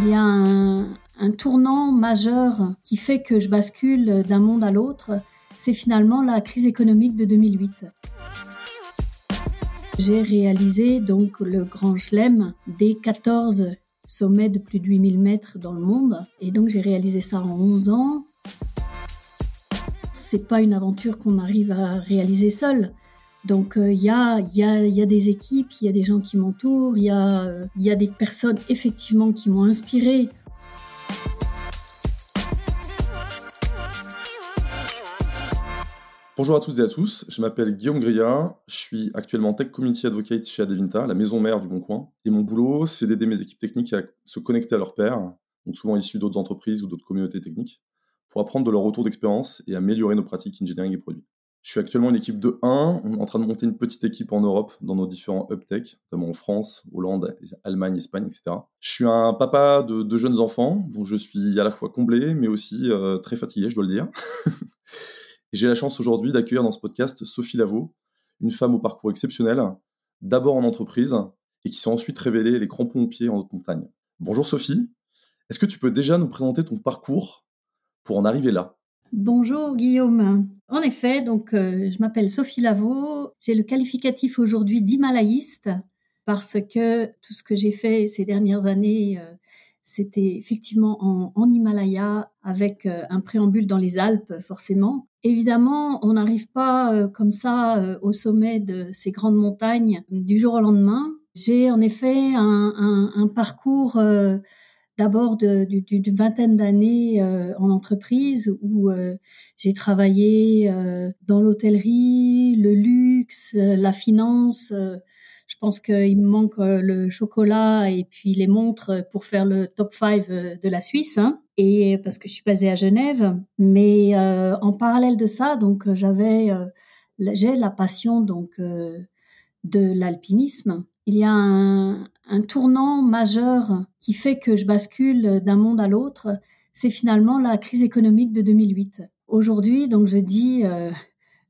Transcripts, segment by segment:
Il y a un, tournant majeur qui fait que je bascule d'un monde à l'autre. C'est finalement la crise économique de 2008. J'ai réalisé donc le Grand Chelem des 14 sommets de plus de 8000 mètres dans le monde. Et donc j'ai réalisé ça en 11 ans. C'est pas une aventure qu'on arrive à réaliser seul. Donc il y, a, des équipes, il y a des gens qui m'entourent, il y, a, des personnes effectivement qui m'ont inspiré Bonjour à toutes et à tous, je m'appelle Guillaume Grillat, je suis actuellement Tech Community Advocate chez Adevinta, la maison mère du Bon Coin. Et mon boulot, c'est d'aider mes équipes techniques à se connecter à leurs pairs, donc souvent issus d'autres entreprises ou d'autres communautés techniques, pour apprendre de leur retour d'expérience et améliorer nos pratiques engineering et produits. Je suis actuellement une équipe de 1, on est en train de monter une petite équipe en Europe dans nos différents hub notamment en France, Hollande, Allemagne, Espagne, etc. Je suis un papa de jeunes enfants, donc je suis à la fois comblé, mais aussi euh, très fatigué, je dois le dire. j'ai la chance aujourd'hui d'accueillir dans ce podcast Sophie Lavaux, une femme au parcours exceptionnel, d'abord en entreprise et qui s'est ensuite révélée les crampons aux pieds en haute montagne. Bonjour Sophie, est-ce que tu peux déjà nous présenter ton parcours pour en arriver là? Bonjour Guillaume. En effet, donc euh, je m'appelle Sophie Lavaux. J'ai le qualificatif aujourd'hui d'himalayiste parce que tout ce que j'ai fait ces dernières années, euh, c'était effectivement en, Himalaya avec euh, un préambule dans les Alpes, forcément. Évidemment, on n'arrive pas comme ça au sommet de ces grandes montagnes du jour au lendemain. J'ai en effet un parcours d'abord d'une vingtaine d'années en entreprise où j'ai travaillé dans l'hôtellerie, le luxe, la finance je pense qu'il me manque euh, le chocolat et puis les montres pour faire le top 5 euh, de la Suisse, hein, et parce que je suis basée à Genève. Mais euh, en parallèle de ça, donc j'avais, j'ai la passion donc de l'alpinisme. Il y a un, un, tournant majeur qui fait que je bascule d'un monde à l'autre. C'est finalement la crise économique de 2008. Aujourd'hui, donc je dis,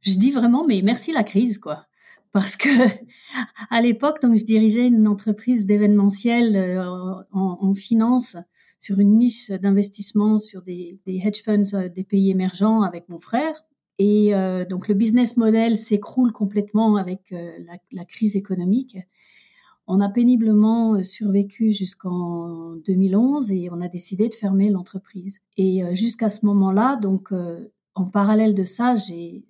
je dis vraiment, mais merci la crise, quoi parce que à l'époque, donc je dirigeais une entreprise d'événementiel euh, en, finance sur une niche d'investissement sur des, hedge funds euh, des pays émergents avec mon frère. Et euh, donc le business model s'écroule complètement avec la, crise économique. On a péniblement survécu jusqu'en 2011 et on a décidé de fermer l'entreprise. Et jusqu'à ce moment-là, donc en parallèle de ça,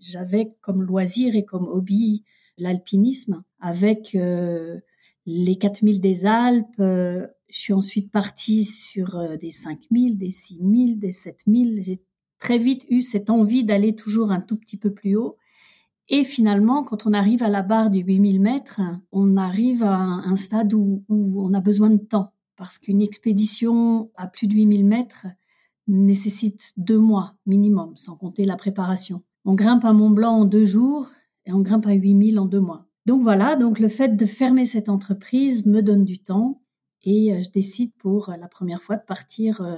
j'avais comme loisir et comme hobby l'alpinisme avec euh, les 4000 des Alpes. Euh, je suis ensuite partie sur euh, des 5000, des 6000, des 7000. J'ai très vite eu cette envie d'aller toujours un tout petit peu plus haut. Et finalement, quand on arrive à la barre du 8000 mètres, on arrive à un, stade où, où, on a besoin de temps. Parce qu'une expédition à plus de 8000 mètres nécessite deux mois minimum, sans compter la préparation. On grimpe à Mont Blanc en deux jours et on grimpe à 8000 en deux mois. Donc voilà, donc le fait de fermer cette entreprise me donne du temps et euh, je décide pour la première fois de partir euh,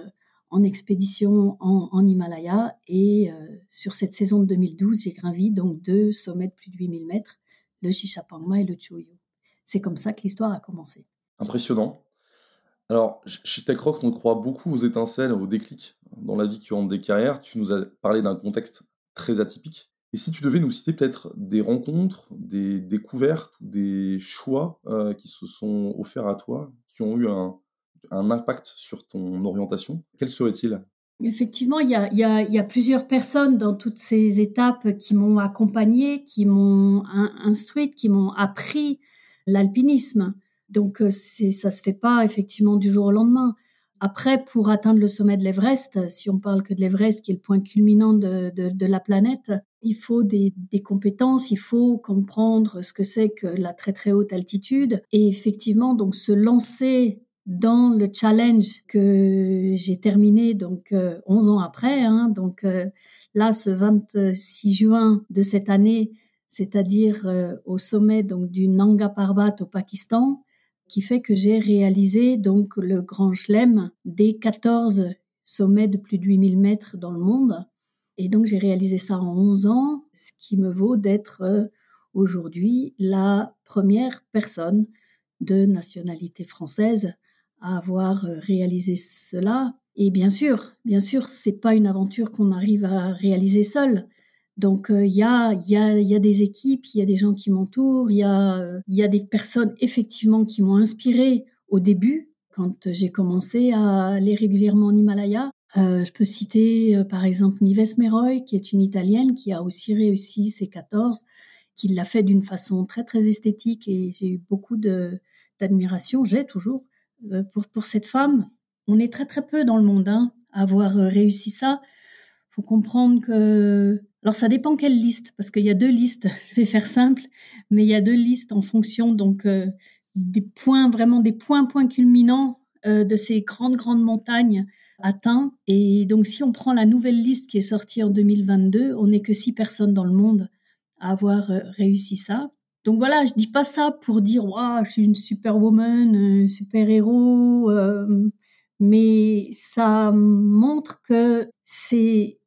en expédition en, Himalaya et euh, sur cette saison de 2012, j'ai gravi donc deux sommets de plus de 8000 mètres, le Shishapangma et le Choyo. C'est comme ça que l'histoire a commencé. Impressionnant. Alors, chez TechRock, on croit beaucoup aux étincelles, aux déclics dans la vie qui ont des carrières. Tu nous as parlé d'un contexte très atypique. Et si tu devais nous citer peut-être des rencontres, des découvertes, des choix euh, qui se sont offerts à toi, qui ont eu un, un impact sur ton orientation, quels seraient-ils Effectivement, il y, a, plusieurs personnes dans toutes ces étapes qui m'ont accompagnée, qui m'ont instruite, qui m'ont appris l'alpinisme. Donc, euh, ça se fait pas effectivement du jour au lendemain. Après, pour atteindre le sommet de l'Everest, si on parle que de l'Everest, qui est le point culminant de, la planète, il faut des, des, compétences, il faut comprendre ce que c'est que la très très haute altitude et effectivement donc se lancer dans le challenge que j'ai terminé donc 11 euh, ans après. Hein, donc euh, là, ce 26 juin de cette année, c'est-à-dire euh, au sommet donc du Nanga Parbat au Pakistan, qui fait que j'ai réalisé donc le Grand Chelem des 14 sommets de plus de 8000 mètres dans le monde. Et donc j'ai réalisé ça en 11 ans, ce qui me vaut d'être aujourd'hui la première personne de nationalité française à avoir réalisé cela. Et bien sûr, bien sûr, c'est pas une aventure qu'on arrive à réaliser seul. Donc il y, a, y, a, y, a, des équipes, il y a des gens qui m'entourent, il y a, y a des personnes effectivement qui m'ont inspiré au début quand j'ai commencé à aller régulièrement en Himalaya. Euh, je peux citer euh, par exemple Nives Meroy, qui est une Italienne qui a aussi réussi ses 14, qui l'a fait d'une façon très très esthétique et j'ai eu beaucoup d'admiration, j'ai toujours euh, pour, pour cette femme. On est très très peu dans le monde hein, à avoir réussi ça. faut comprendre que... Alors ça dépend quelle liste, parce qu'il y a deux listes, je vais faire simple, mais il y a deux listes en fonction donc des points, vraiment des points, points culminants de ces grandes, grandes montagnes atteint. Et donc, si on prend la nouvelle liste qui est sortie en 2022, on n'est que six personnes dans le monde à avoir euh, réussi ça. Donc voilà, je dis pas ça pour dire waouh, je suis une superwoman, un super héros, euh, mais ça montre que c'est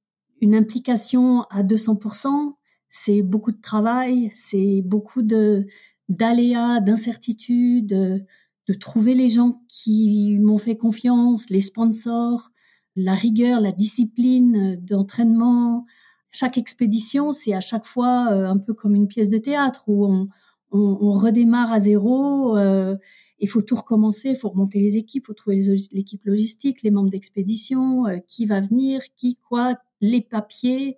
une implication à 200%, c'est beaucoup de travail, c'est beaucoup de d'aléas, d'incertitudes, de trouver les gens qui m'ont fait confiance, les sponsors, la rigueur, la discipline d'entraînement. Chaque expédition, c'est à chaque fois euh, un peu comme une pièce de théâtre où on, on, redémarre à zéro. Euh, il faut tout recommencer, il faut remonter les équipes, il faut trouver l'équipe logistique, les membres d'expédition, euh, qui va venir, qui quoi, les papiers.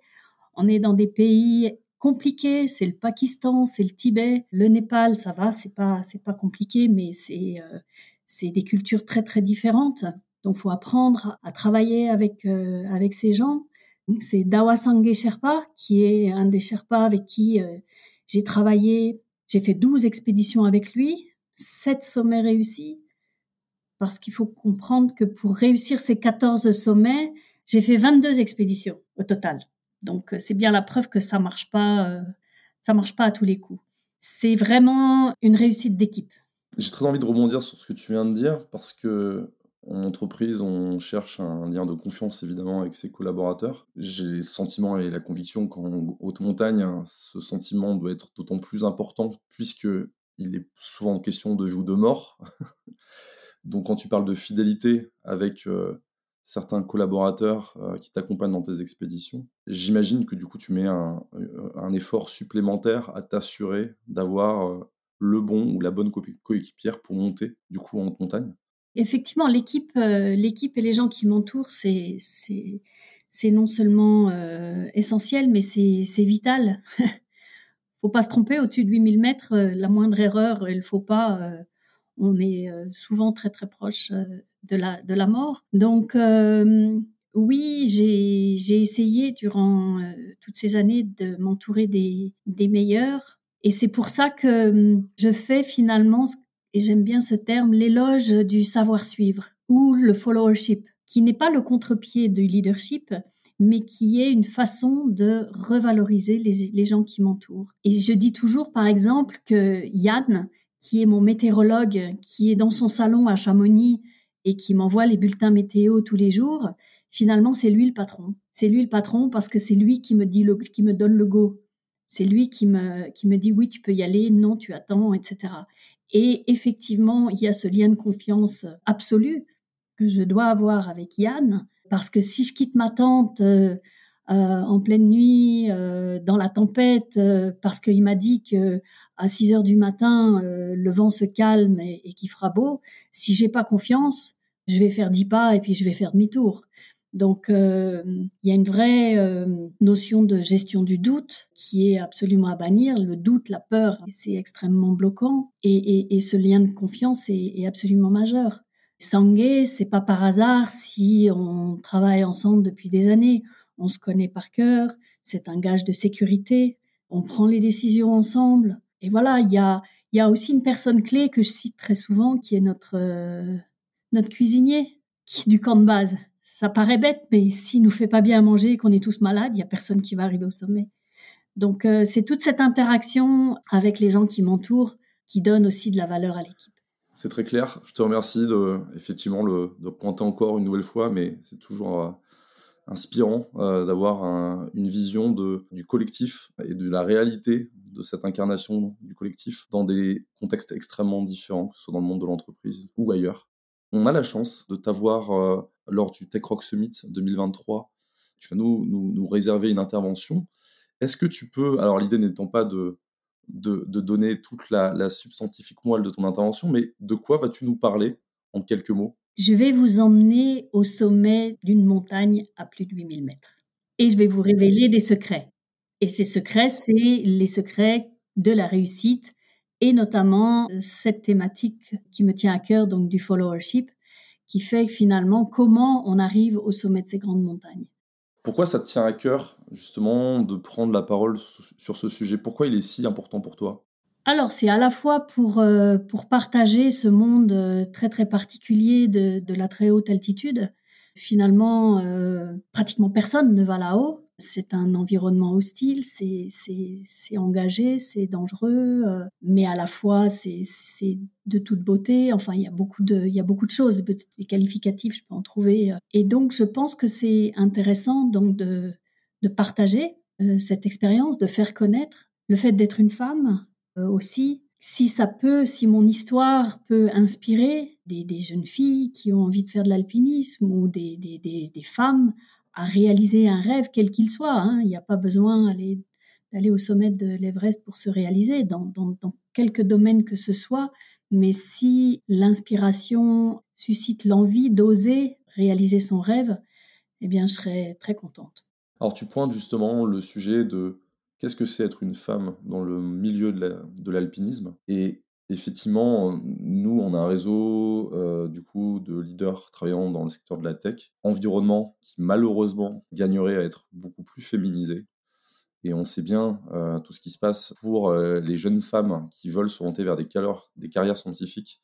On est dans des pays compliqué, c'est le Pakistan, c'est le Tibet, le Népal, ça va, c'est pas c'est pas compliqué, mais c'est euh, c'est des cultures très très différentes. Donc faut apprendre à travailler avec euh, avec ces gens. C'est Dawa Sangye Sherpa qui est un des Sherpas avec qui euh, j'ai travaillé. J'ai fait 12 expéditions avec lui, 7 sommets réussis. Parce qu'il faut comprendre que pour réussir ces 14 sommets, j'ai fait 22 expéditions au total. Donc euh, c'est bien la preuve que ça marche pas, euh, ça marche pas à tous les coups. C'est vraiment une réussite d'équipe. J'ai très envie de rebondir sur ce que tu viens de dire parce que en entreprise, on cherche un lien de confiance évidemment avec ses collaborateurs. J'ai le sentiment et la conviction qu'en haute montagne, ce sentiment doit être d'autant plus important puisque il est souvent question de vie ou de mort. Donc quand tu parles de fidélité avec euh, certains collaborateurs euh, qui t'accompagnent dans tes expéditions. J'imagine que du coup, tu mets un, euh, effort supplémentaire à t'assurer d'avoir le bon ou la bonne coéquipière pour monter du coup en montagne. Effectivement, l'équipe, l'équipe et les gens qui m'entourent, c'est, c'est, c'est non seulement essentiel, mais c'est, c'est vital. faut pas se tromper, au-dessus de 8000 mètres, la moindre erreur, il faut pas. on est souvent très très proche de la, de la mort. Donc, euh, oui, j'ai essayé durant euh, toutes ces années de m'entourer des, des meilleurs. Et c'est pour ça que euh, je fais finalement, et j'aime bien ce terme, l'éloge du savoir-suivre ou le followership, qui n'est pas le contre-pied du leadership, mais qui est une façon de revaloriser les, gens qui m'entourent. Et je dis toujours, par exemple, que Yann, qui est mon météorologue, qui est dans son salon à Chamonix et qui m'envoie les bulletins météo tous les jours, finalement, c'est lui le patron. C'est lui le patron parce que c'est lui qui me dit qui me donne le go. C'est lui qui me, qui me dit oui, tu peux y aller, non, tu attends, etc. Et effectivement, il y a ce lien de confiance absolu que je dois avoir avec Yann, parce que si je quitte ma tante euh, euh, en pleine nuit, euh, dans la tempête, parce qu'il m'a dit que à 6 heures du matin, le vent se calme et, et qu'il fera beau, si j'ai pas confiance, je vais faire dix pas et puis je vais faire demi-tour. Donc, euh, il y a une vraie euh, notion de gestion du doute qui est absolument à bannir. Le doute, la peur, c'est extrêmement bloquant. Et, ce lien de confiance est, absolument majeur. Sangué, c'est pas par hasard si on travaille ensemble depuis des années. On se connaît par cœur. C'est un gage de sécurité. On prend les décisions ensemble. Et voilà, il y a, il y a aussi une personne clé que je cite très souvent qui est notre euh, notre cuisinier qui du camp de base. Ça paraît bête, mais s'il nous fait pas bien à manger et qu'on est tous malades, il y a personne qui va arriver au sommet. Donc euh, c'est toute cette interaction avec les gens qui m'entourent qui donne aussi de la valeur à l'équipe. C'est très clair. Je te remercie de effectivement de pointer encore une nouvelle fois, mais c'est toujours euh, inspirant euh, d'avoir une vision du collectif et de la réalité de cette incarnation du collectif dans des contextes extrêmement différents, que ce soit dans le monde de l'entreprise ou ailleurs. On a la chance de t'avoir lors du Tech Rock Summit 2023. Tu vas nous, nous, réserver une intervention. Est-ce que tu peux, alors l'idée n'étant pas de, de, donner toute la, la substantifique moelle de ton intervention, mais de quoi vas-tu nous parler en quelques mots? Je vais vous emmener au sommet d'une montagne à plus de 8000 mètres. Et je vais vous révéler des secrets. Et ces secrets, c'est les secrets de la réussite et notamment euh, cette thématique qui me tient à cœur, donc du followership, qui fait finalement comment on arrive au sommet de ces grandes montagnes. Pourquoi ça te tient à cœur justement de prendre la parole sur ce sujet? Pourquoi il est si important pour toi? Alors c'est à la fois pour euh, pour partager ce monde euh, très très particulier de, de la très haute altitude. Finalement, pratiquement personne ne va là-haut c'est un environnement hostile, c'est engagé, c'est dangereux, euh, mais à la fois c'est de toute beauté. Enfin, il y a beaucoup de il y a beaucoup de choses, des qualificatifs, je peux en trouver. Euh. Et donc, je pense que c'est intéressant donc de de partager euh, cette expérience, de faire connaître le fait d'être une femme aussi. Si ça peut, si mon histoire peut inspirer des, des, jeunes filles qui ont envie de faire de l'alpinisme ou des, des, des femmes à réaliser un rêve quel qu'il soit. Hein. Il n'y a pas besoin d'aller au sommet de l'Everest pour se réaliser dans, dans, dans quelque domaine que ce soit. Mais si l'inspiration suscite l'envie d'oser réaliser son rêve, eh bien, je serais très contente. Alors, tu pointes justement le sujet de qu'est-ce que c'est être une femme dans le milieu de l'alpinisme. et Effectivement, nous, on a un réseau euh, du coup de leaders travaillant dans le secteur de la tech, environnement qui malheureusement gagnerait à être beaucoup plus féminisé. Et on sait bien euh, tout ce qui se passe pour euh, les jeunes femmes qui veulent s'orienter vers des, carrières scientifiques,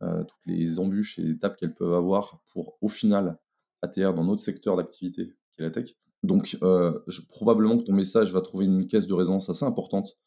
toutes les embûches et étapes qu'elles peuvent avoir pour au final atterrir dans notre secteur d'activité qui est la tech. Donc probablement que ton message va trouver une caisse de résonance assez importante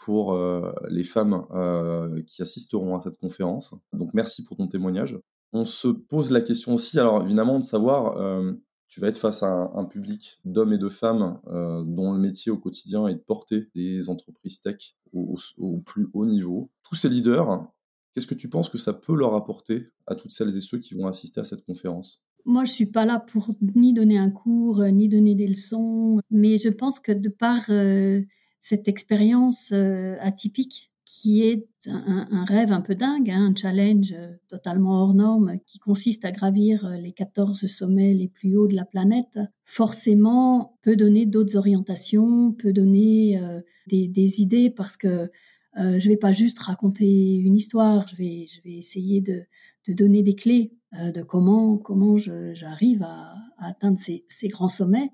pour euh, les femmes euh, qui assisteront à cette conférence. Donc merci pour ton témoignage. On se pose la question aussi, alors évidemment, de savoir, euh, tu vas être face à un, public d'hommes et de femmes dont le métier au quotidien est de porter des entreprises tech au, plus haut niveau. Tous ces leaders, qu'est-ce que tu penses que ça peut leur apporter à toutes celles et ceux qui vont assister à cette conférence? Moi, je suis pas là pour ni donner un cours, ni donner des leçons, mais je pense que de par cette expérience euh, atypique qui est un, rêve un peu dingue, hein, un challenge euh, totalement hors norme qui consiste à gravir euh, les 14 sommets les plus hauts de la planète, forcément peut donner d'autres orientations, peut donner des, idées parce que je vais pas juste raconter une histoire, je vais, essayer de, donner des clés de comment, comment j'arrive à, atteindre ces grands sommets.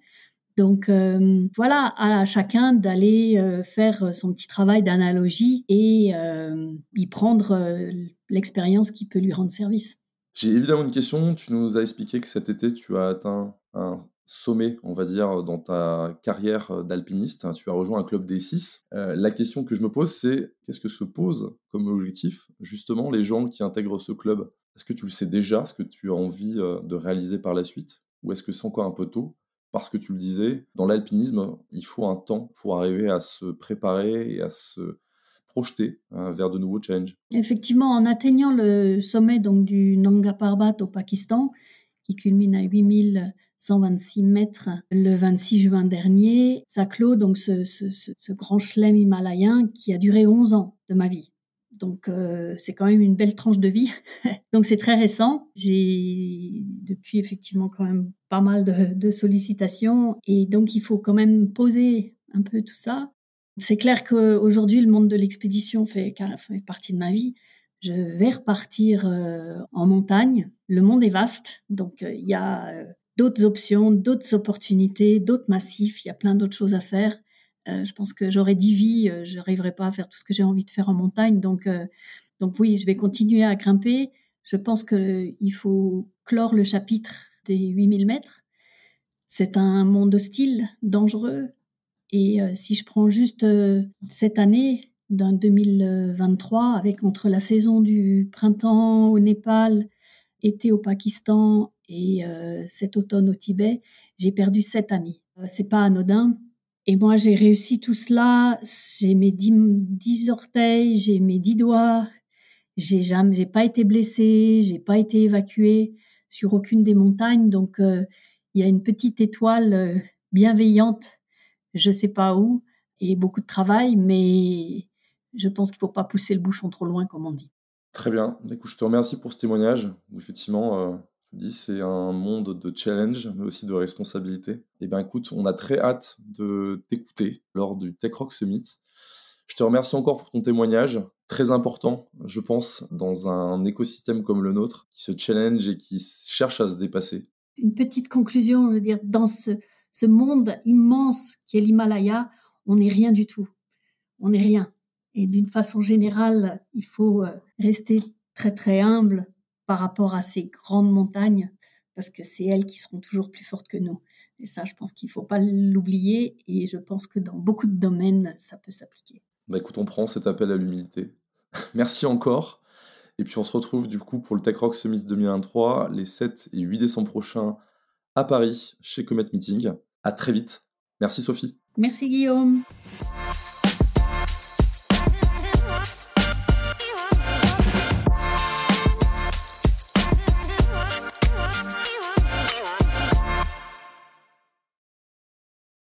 Donc euh, voilà, à chacun d'aller euh, faire son petit travail d'analogie et euh, y prendre l'expérience qui peut lui rendre service. J'ai évidemment une question. Tu nous as expliqué que cet été, tu as atteint un sommet, on va dire, dans ta carrière d'alpiniste. Tu as rejoint un club des six. la question que je me pose, c'est qu'est-ce que se pose comme objectif, justement, les gens qui intègrent ce club? Est-ce que tu le sais déjà, ce que tu as envie de réaliser par la suite? Ou est-ce que c'est encore un peu tôt? Parce que tu le disais, dans l'alpinisme, il faut un temps pour arriver à se préparer et à se projeter hein, vers de nouveaux challenges. Effectivement, en atteignant le sommet donc du Nanga Parbat au Pakistan, qui culmine à 8126 mètres le 26 juin dernier, ça clôt donc ce, ce grand chelem himalayen qui a duré 11 ans de ma vie. Donc euh, c'est quand même une belle tranche de vie. Donc c'est très récent. J'ai depuis effectivement quand même pas mal de, sollicitations et donc il faut quand même poser un peu tout ça. C'est clair qu'aujourd'hui le monde de l'expédition fait, partie de ma vie. Je vais repartir euh, en montagne. Le monde est vaste, donc euh, il y a d'autres options, d'autres opportunités, d'autres massifs. Il y a plein d'autres choses à faire. Euh, je pense que j'aurais dix vies, euh, je n'arriverai pas à faire tout ce que j'ai envie de faire en montagne. Donc, euh, donc oui, je vais continuer à grimper. Je pense qu'il faut clore le chapitre des 8000 mètres. C'est un monde hostile, dangereux. Et si je prends juste cette année, d'un 2023, avec entre la saison du printemps au Népal, été au Pakistan et cet automne au Tibet, j'ai perdu sept amis. c'est pas anodin. Et moi, j'ai réussi tout cela. J'ai mes dix, orteils, j'ai mes dix doigts. j'ai jamais, j'ai pas été blessée, j'ai pas été évacuée sur aucune des montagnes, donc euh, il y a une petite étoile euh, bienveillante, je sais pas où, et beaucoup de travail, mais je pense qu'il faut pas pousser le bouchon trop loin, comme on dit. Très bien. Écoute, je te remercie pour ce témoignage. Effectivement, euh, dis, c'est un monde de challenge, mais aussi de responsabilité. Eh bien, écoute, on a très hâte de t'écouter lors du Tech Rock Summit. Je te remercie encore pour ton témoignage, très important, je pense, dans un écosystème comme le nôtre, qui se challenge et qui cherche à se dépasser. Une petite conclusion, je veux dire, dans ce, ce monde immense qui est l'Himalaya, on n'est rien du tout. On n'est rien. Et d'une façon générale, il faut euh, rester très très humble par rapport à ces grandes montagnes, parce que c'est elles qui seront toujours plus fortes que nous. Et ça, je pense qu'il ne faut pas l'oublier, et je pense que dans beaucoup de domaines, ça peut s'appliquer. Bah écoute, on prend cet appel à l'humilité. Merci encore. Et puis on se retrouve du coup pour le Tech Rock Summit 2023 les 7 et 8 décembre prochains à Paris chez Comet Meeting. À très vite. Merci Sophie. Merci Guillaume.